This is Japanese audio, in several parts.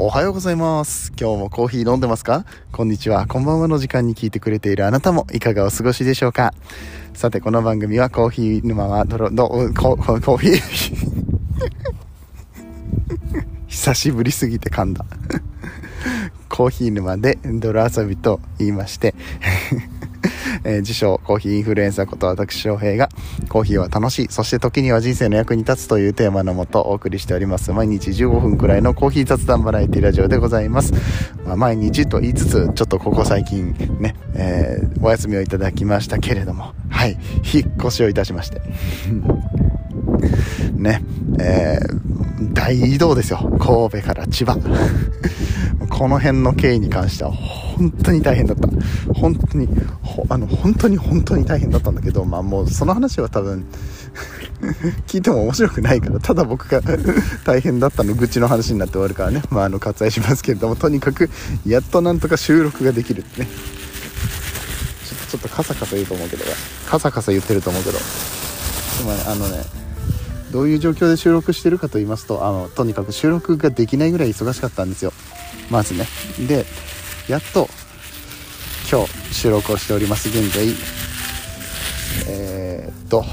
おはようございます。今日もコーヒー飲んでますか？こんにちは。こんばんはの時間に聞いてくれているあなたもいかがお過ごしでしょうか？さて、この番組はコーヒー沼はどろ、ど、コココーヒー 久しぶりすぎて噛んだ。コーヒー沼で泥遊びと言いまして、えー自称コーヒーインフルエンサーこと私翔平がコーヒーは楽しいそして時には人生の役に立つというテーマのもとお送りしております。毎日15分くらいのコーヒー雑談バラエティラジオでございます、まあ、毎日と言いつつちょっとここ最近ね、えーお休みをいただきましたけれども。はい。引っ越しをいたしまして。ね。えー大移動ですよ。神戸から千葉。この辺の経緯に関しては本当に大変だった。本当にあの本当に本当に大変だったんだけどまあもうその話は多分 聞いても面白くないからただ僕が 大変だったの愚痴の話になって終わるからね。まああの割愛しますけれどもとにかくやっとなんとか収録ができるってね。ちょっとちょっとカサカサ言うと思うけどカサカサ言ってると思うけど。まああのねどういう状況で収録してるかと言いますとあのとにかく収録ができないぐらい忙しかったんですよ。まずね。でやっと今日収録をしております。現在。えー、っと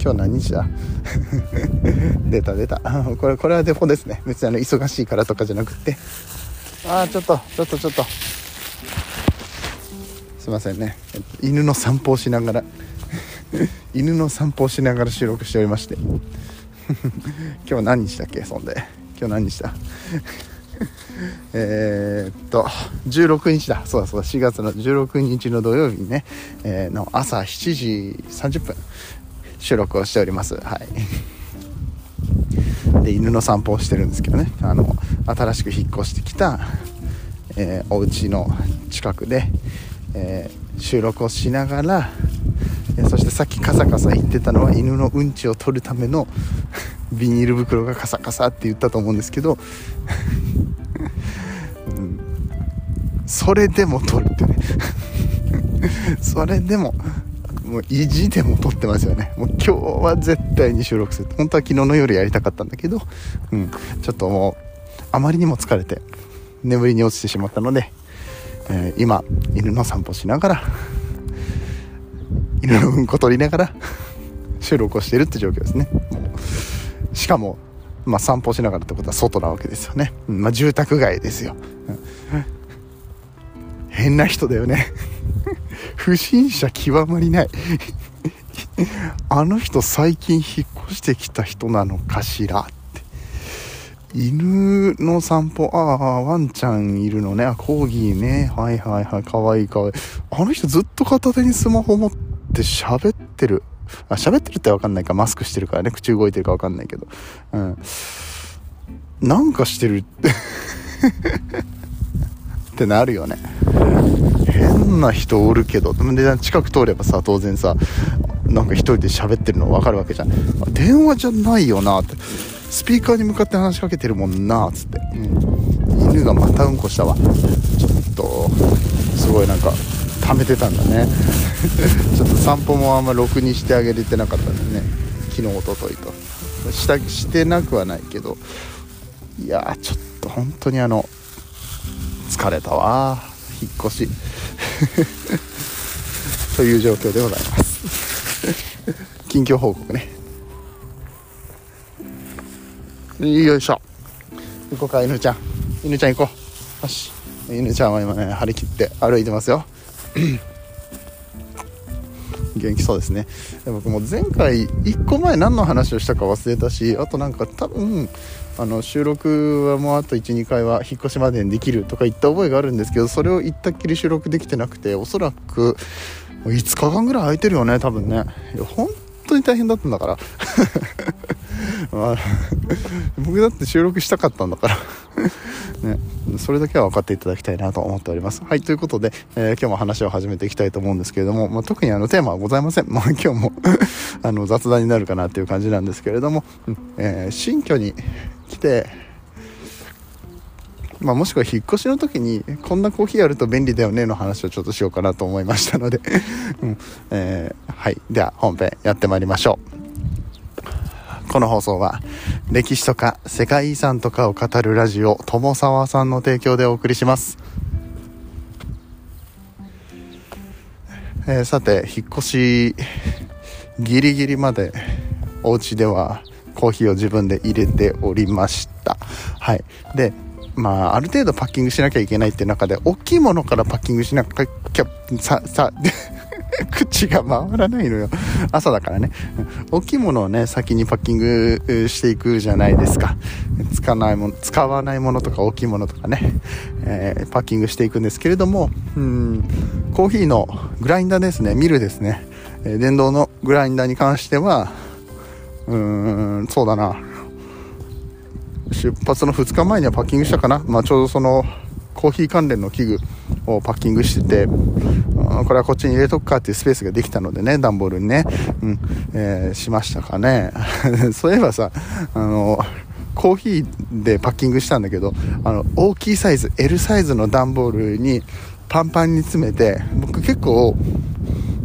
今日何日だ？出 た出た。これこれはデフォですね。別にあの忙しいからとかじゃなくて。ああちょっとちょっとちょっと。すいませんね。えっと犬の散歩をしながら。犬の散歩をしながら収録しておりまして。今日何日だっけそんで。今日何日だ？えっと16日だ。そうだそうだ。4月の16日の土曜日にね、えーの朝7時30分。収録をしております。はい。で犬の散歩をしてるんですけどね。あの新しく引っ越してきた、えーお家の近くで、えー収録をしながらそしてさっきカサカサ言ってたのは犬のうんちを取るためのビニール袋がカサカサって言ったと思うんですけど、それでも取るってね。それでももう意地でも撮ってますよね。もう今日は絶対に収録する。本当は昨日の夜やりたかったんだけど、うん、ちょっともうあまりにも疲れて眠りに落ちてしまったので、えー今犬の散歩しながら犬のうんこ取りながら収録をしているって状況ですね。しかも、まあ、散歩しながらってことは外なわけですよね、まあ、住宅街ですよ、うん。変な人だよね。不審者極まりない。あの人最近引っ越してきた人なのかしらって。犬の散歩。ああワンちゃんいるのね。あコーギーね。はいはいはい。かわいいかわいい。あの人ずっと片手にスマホ持って喋ってる。あ喋ってるってわかんないか。マスクしてるからね。口動いてるかわかんないけど。うん。なんかしてるって。ってなるよね。変な人おるけど。で近く通ればさ当然さなんか一人で喋ってるの分かるわけじゃん。電話じゃないよなって。スピーカーに向かって話しかけてるもんなっつって、うん、犬がまたうんこしたわ。ちょっとすごいなんか溜めてたんだね。ちょっと散歩もあんまろくにしてあげれてなかったんだね。昨日一昨日と。したしてなくはないけど。いやちょっと本当にあの疲れたわ。引っ越し。という状況でございます。近況報告ね。よいしょ。行こうか犬ちゃん。犬ちゃん行こう。よし。犬ちゃんは今ね張り切って歩いてますよ。元気そうですね。で僕も前回1個前何の話をしたか忘れたしあとなんか多分あの収録はもうあと12回は引っ越しまでにできるとか言った覚えがあるんですけどそれを言ったっきり収録できてなくておそらく5日間ぐらい空いてるよね多分ね。いや本当に大変だったんだから。まあ僕だって収録したかったんだから。ね、それだけは分かっていただきたいなと思っております。はい、ということで、えー今日も話を始めていきたいと思うんですけれども、まあ、特にあのテーマはございません。まあ、今日も あの雑談になるかなっていう感じなんですけれども、えー新居に来て、まあ、もしくは引っ越しの時にこんなコーヒーあると便利だよねの話をちょっとしようかなと思いましたので、うんえーはいでは本編やってまいりましょうこの放送は歴史とか世界遺産とかを語るラジオ友沢さんの提供でお送りします、えー、さて引っ越しギリギリまでお家ではコーヒーを自分で入れておりました。はい。でまあある程度パッキングしなきゃいけないっていう中で大きいものからパッキングしなきゃささ 口が回らないのよ。朝だからね。大きいものをね、先にパッキングしていくじゃないですか。使わないもの、使わないものとか大きいものとかね、えー、パッキングしていくんですけれども、うん、コーヒーのグラインダーですね、ミルですね。えー、電動のグラインダーに関しては、うーん、そうだな。出発の2日前にはパッキングしたかな。まあ、ちょうどその、コーヒー関連の器具をパッキングしてて、これはこっちに入れとくかっていうスペースができたのでね、段ボールにね、うん、えー、しましたかね。そういえばさ、あの、コーヒーでパッキングしたんだけど、あの、大きいサイズ、L サイズの段ボールにパンパンに詰めて、僕結構、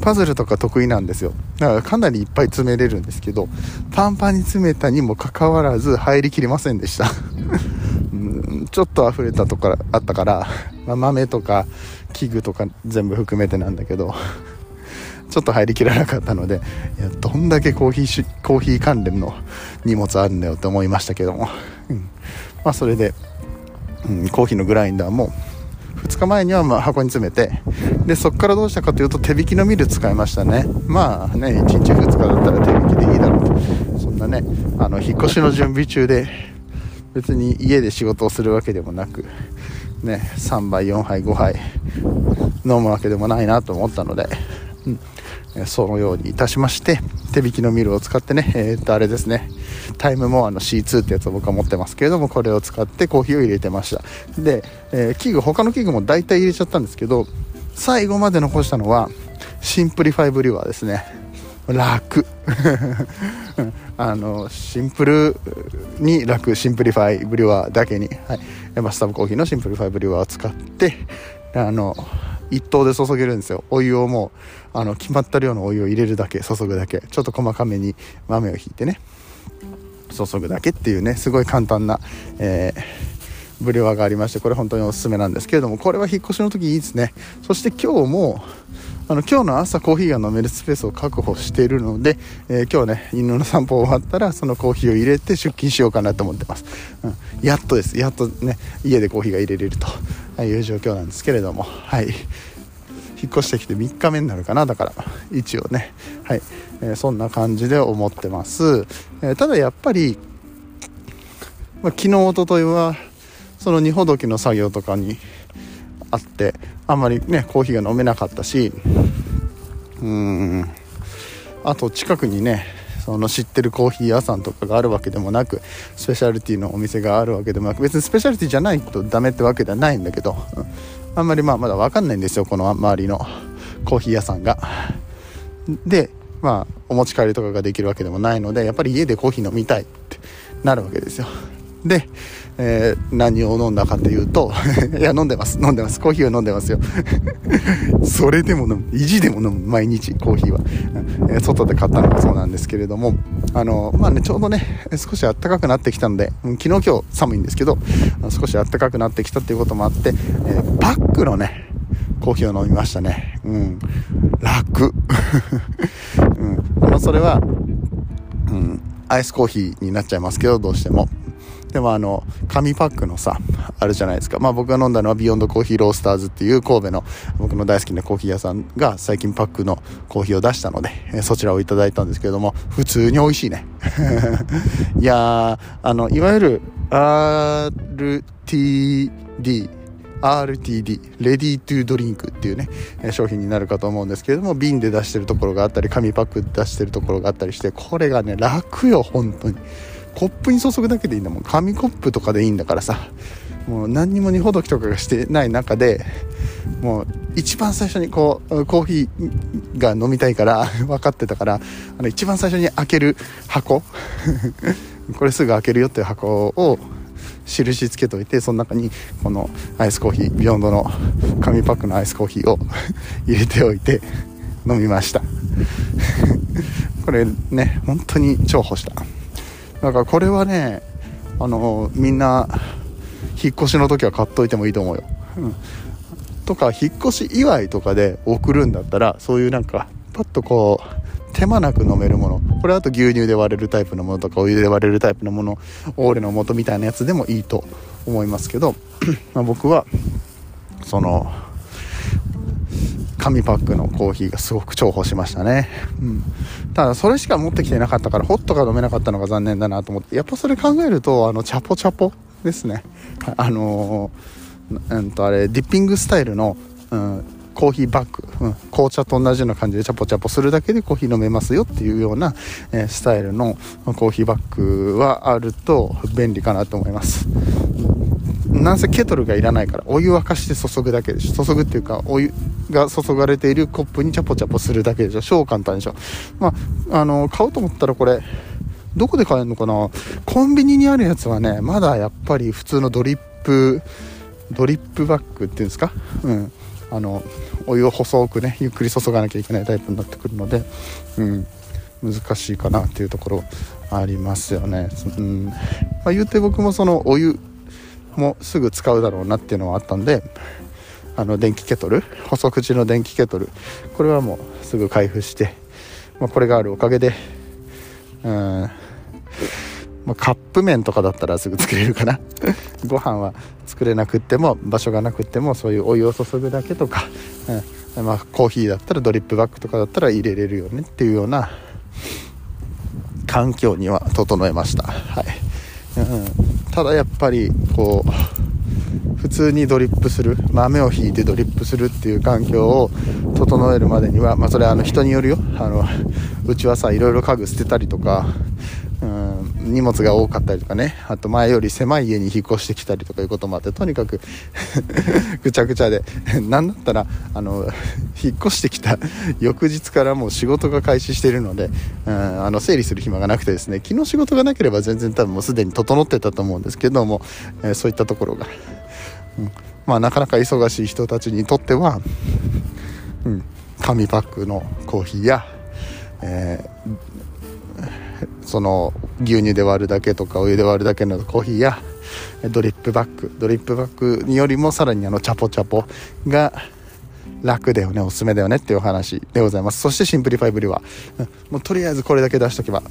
パズルとか得意なんですよ。だからかなりいっぱい詰めれるんですけど、パンパンに詰めたにもかかわらず入りきりませんでした。ちょっと溢れたとこあったから、まあ、豆とか器具とか全部含めてなんだけど ちょっと入りきらなかったのでいやどんだけコーヒーコーヒー関連の荷物あるんだよって思いましたけども、うん、まあそれで、うん、コーヒーのグラインダーも2日前にはま箱に詰めてでそこからどうしたかというと手引きのミル使いましたね。まあね1日2日だったら手引きでいいだろうと。そんなねあの引っ越しの準備中で別に家で仕事をするわけでもなく、ね、3杯、4杯、5杯飲むわけでもないなと思ったので、うん、そのようにいたしまして、手挽きのミルを使ってね、えー、っと、あれですね、タイムモアの C2 ってやつを僕は持ってますけれども、これを使ってコーヒーを入れてました。で、えー、器具、他の器具も大体入れちゃったんですけど、最後まで残したのは、シンプリファイブリュワーですね。楽あのシンプルに楽シンプリファイブリュワーだけに、はい、マスタブコーヒーのシンプリファイブリュワーを使ってあの一等で注げるんですよ。お湯をもうあの決まった量のお湯を入れるだけ注ぐだけ。ちょっと細かめに豆をひいてね注ぐだけっていうねすごい簡単な、えー、ブリュワーがありましてこれ本当におすすめなんですけれどもこれは引っ越しの時いいですね。そして今日もあの今日の朝コーヒーが飲めるスペースを確保しているので、えー、今日ね犬の散歩終わったらそのコーヒーを入れて出勤しようかなと思ってます、うん、やっとです。やっとね家でコーヒーが入れれるという状況なんですけれどもはい。引っ越してきて3日目になるかな。だから一応ねはい、えー、そんな感じで思ってます、えー、ただやっぱり、まあ、昨日おとといはその荷ほどきの作業とかにあってあんまりねコーヒーが飲めなかったしうん。あと近くにねその知ってるコーヒー屋さんとかがあるわけでもなくスペシャルティのお店があるわけでもなく別にスペシャルティじゃないとダメってわけではないんだけど、あんまりまあまだ分かんないんですよこの周りのコーヒー屋さんが。でまあお持ち帰りとかができるわけでもないのでやっぱり家でコーヒー飲みたいってなるわけですよ。でえー、何を飲んだかというと いや飲んでます。飲んでます。コーヒーは飲んでますよ。それでも飲む。意地でも飲む。毎日コーヒーは、え、外で買ったのがそうなんですけれどもあのまあねちょうどね少し暖かくなってきたので昨日今日寒いんですけど少し暖かくなってきたっていうこともあって、えー、パックのねコーヒーを飲みましたね。うん。楽。うん。まあそれはうんアイスコーヒーになっちゃいますけどどうしても。でもあの、紙パックのさ、あるじゃないですか。まあ僕が飲んだのはビヨンドコーヒーロースターズっていう神戸の僕の大好きなコーヒー屋さんが最近パックのコーヒーを出したので、えそちらをいただいたんですけれども、普通に美味しいね。いや、あの、いわゆる RTD、RTD、 Ready to Drink っていうね、商品になるかと思うんですけれども、瓶で出してるところがあったり、紙パックで出してるところがあったりして、これがね、楽よ、本当に。コップに注ぐだけでいいんだもん。紙コップとかでいいんだからさ。もう何にも荷ほどきとかがしてない中でもう一番最初にこうコーヒーが飲みたいから分かってたからあの一番最初に開ける箱。これすぐ開けるよっていう箱を印つけといてその中にこのアイスコーヒービヨンドの紙パックのアイスコーヒーを 入れておいて飲みました。これね本当に重宝した。だからこれはねあのみんな引っ越しの時は買っといてもいいと思うよ、うん、とか引っ越し祝いとかで送るんだったらそういうなんかパッとこう手間なく飲めるもの。これあと牛乳で割れるタイプのものとかお湯で割れるタイプのものオーレの素みたいなやつでもいいと思いますけど まあ僕はその紙パックのコーヒーがすごく重宝しましたね。うん。ただ、それしか持ってきてなかったから、ホットが飲めなかったのが残念だなと思って、やっぱそれ考えると、あの、チャポチャポですね。あのー、うんと、あれ、ディッピングスタイルの、うん、コーヒーバッグ、うん、紅茶と同じような感じでチャポチャポするだけでコーヒー飲めますよっていうような、えー、スタイルのコーヒーバッグはあると便利かなと思います。なんせケトルがいらないからお湯沸かして注ぐだけでしょ。注ぐっていうかお湯が注がれているコップにチャポチャポするだけでしょ。超簡単でしょ。まああの買おうと思ったらこれどこで買えるのかな。コンビニにあるやつはねまだやっぱり普通のドリップドリップバッグっていうんですか？うん。あのお湯を細くねゆっくり注がなきゃいけないタイプになってくるので、うん、難しいかなっていうところありますよね、うん。まあ、言うて僕もそのお湯もすぐ使うだろうなっていうのはあったんであの電気ケトル細口の電気ケトルこれはもうすぐ開封して、まあ、これがあるおかげでうんまあ、カップ麺とかだったらすぐ作れるかな。ご飯は作れなくっても場所がなくってもそういうお湯を注ぐだけとか、うんまあ、コーヒーだったらドリップバッグとかだったら入れれるよねっていうような環境には整えました、はい。うん、ただやっぱりこう普通にドリップする豆をひいてドリップするっていう環境を整えるまでには、まあ、それはあの人によるよ。あのうちはさいろいろ家具捨てたりとか荷物が多かったりとかね。あと前より狭い家に引っ越してきたりとかいうこともあってとにかく ぐちゃぐちゃで。何だったらあの引っ越してきた 翌日からもう仕事が開始しているので、うん、あの整理する暇がなくてですね。昨日仕事がなければ全然多分もうすでに整ってたと思うんですけども、えー、そういったところが、うん、まあなかなか忙しい人たちにとっては、うん、紙パックのコーヒーや、えーその牛乳で割るだけとかお湯で割るだけのコーヒーやドリップバッグドリップバッグによりもさらにあのチャポチャポが楽だよねおすすめだよねっていうお話でございます。そしてシンプリファイブリュワーはもうとりあえずこれだけ出しとけば。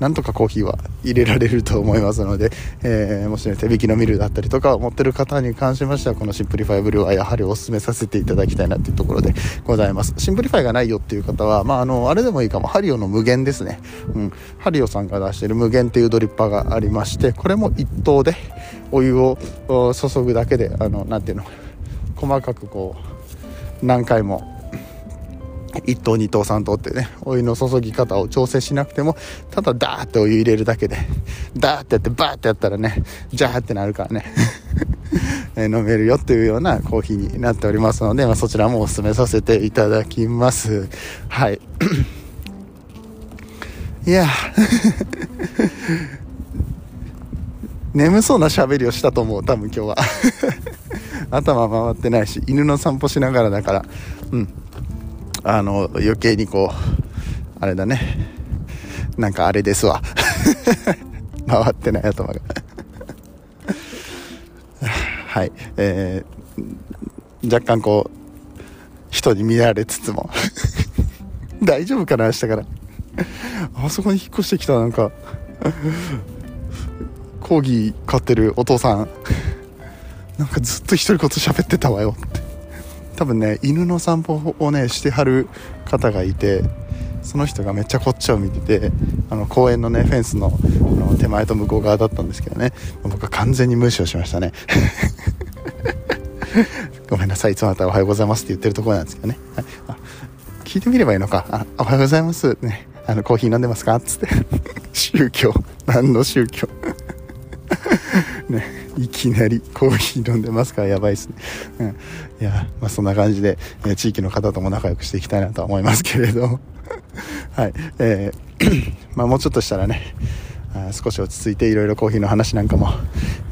なんとかコーヒーは入れられると思いますので、えー、もしね、手挽きのミルだったりとかを持ってる方に関しましては、このシンプリファイブリュワーはやはりお勧めさせていただきたいなっていうところでございます。シンプリファイがないよっていう方は、まあ、あの、あれでもいいかも、ハリオの無限ですね。うん。ハリオさんが出してる無限っていうドリッパーがありまして、これも一等でお湯を注ぐだけで、あの、なていうの、細かくこう、何回も1等2等3等ってねお湯の注ぎ方を調整しなくてもただダーってお湯入れるだけでダーってやってバーってやったらねジャーってなるからね。飲めるよっていうようなコーヒーになっておりますので、まあ、そちらもお勧めさせていただきます。はい。いや。眠そうな喋りをしたと思う多分今日は。頭回ってないし犬の散歩しながらだから。うん。あの余計にこうあれだね。なんかあれですわ。回ってない頭が。はい。えー、若干こう人に見られつつも。大丈夫かな明日から。あそこに引っ越してきたなんか。コーギー飼ってるお父さん。なんかずっと独り言喋ってたわよ。多分ね犬の散歩をねしてはる方がいてその人がめっちゃこっちを見ててあの公園のねフェンスのの手前と向こう側だったんですけどね。僕は完全に無視をしましたね。ごめんなさい。いつもまたおはようございますって言ってるところなんですけどね、はい、あ聞いてみればいいのか。あおはようございます。ね。あのコーヒー飲んでますか？っつって。宗教。何の宗教？いきなりコーヒー飲んでますからやばいっすね。うん。いや、まあそんな感じで、え地域の方とも仲良くしていきたいなとは思いますけれど。はい。えー、まあもうちょっとしたらね、少し落ち着いていろいろコーヒーの話なんかも、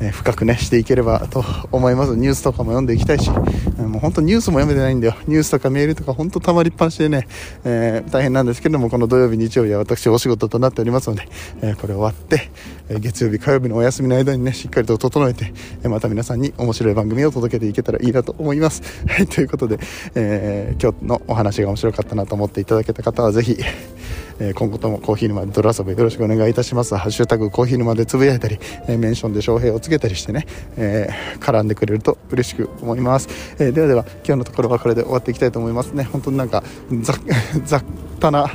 え深くねしていければと思います。ニュースとかも読んでいきたいし、もう本当ニュースも読めてないんだよ。ニュースとかメールとか本当たまりっぱなしでね、えー、大変なんですけどもこの土曜日日曜日は私お仕事となっておりますので、えこれ終わって、え月曜日火曜日のお休みの間にねしっかりと整えて、えまた皆さんに面白い番組を届けていけたらいいなと思います。はいということで、えー、今日のお話が面白かったなと思っていただけた方はぜひえ今後ともコーヒー沼で泥遊びよろしくお願いいたします。ハッシュタグコーヒー沼でつぶやいたり、えメンションで翔平をつけたりしてね、え、絡んでくれると嬉しく思います。え、ではでは、今日のところはこれで終わっていきたいと思いますね。本当になんか、ざ、ざな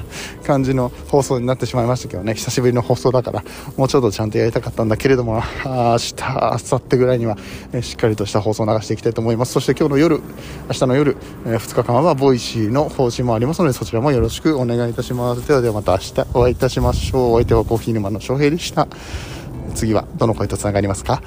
感じの放送になってしまいましたけどね、久しぶりの放送だから、もうちょっとちゃんとやりたかったんだけれども、明日、明後日ぐらいには、えしっかりとした放送を流していきたいと思います。そして今日の夜、明日の夜、え2日間は Voicy の配信もありますので、そちらもよろしくお願いいたします。ではではまた明日お会いいたしましょう。お相手はコーヒー沼の翔平でした。次はどの声とつながりますか？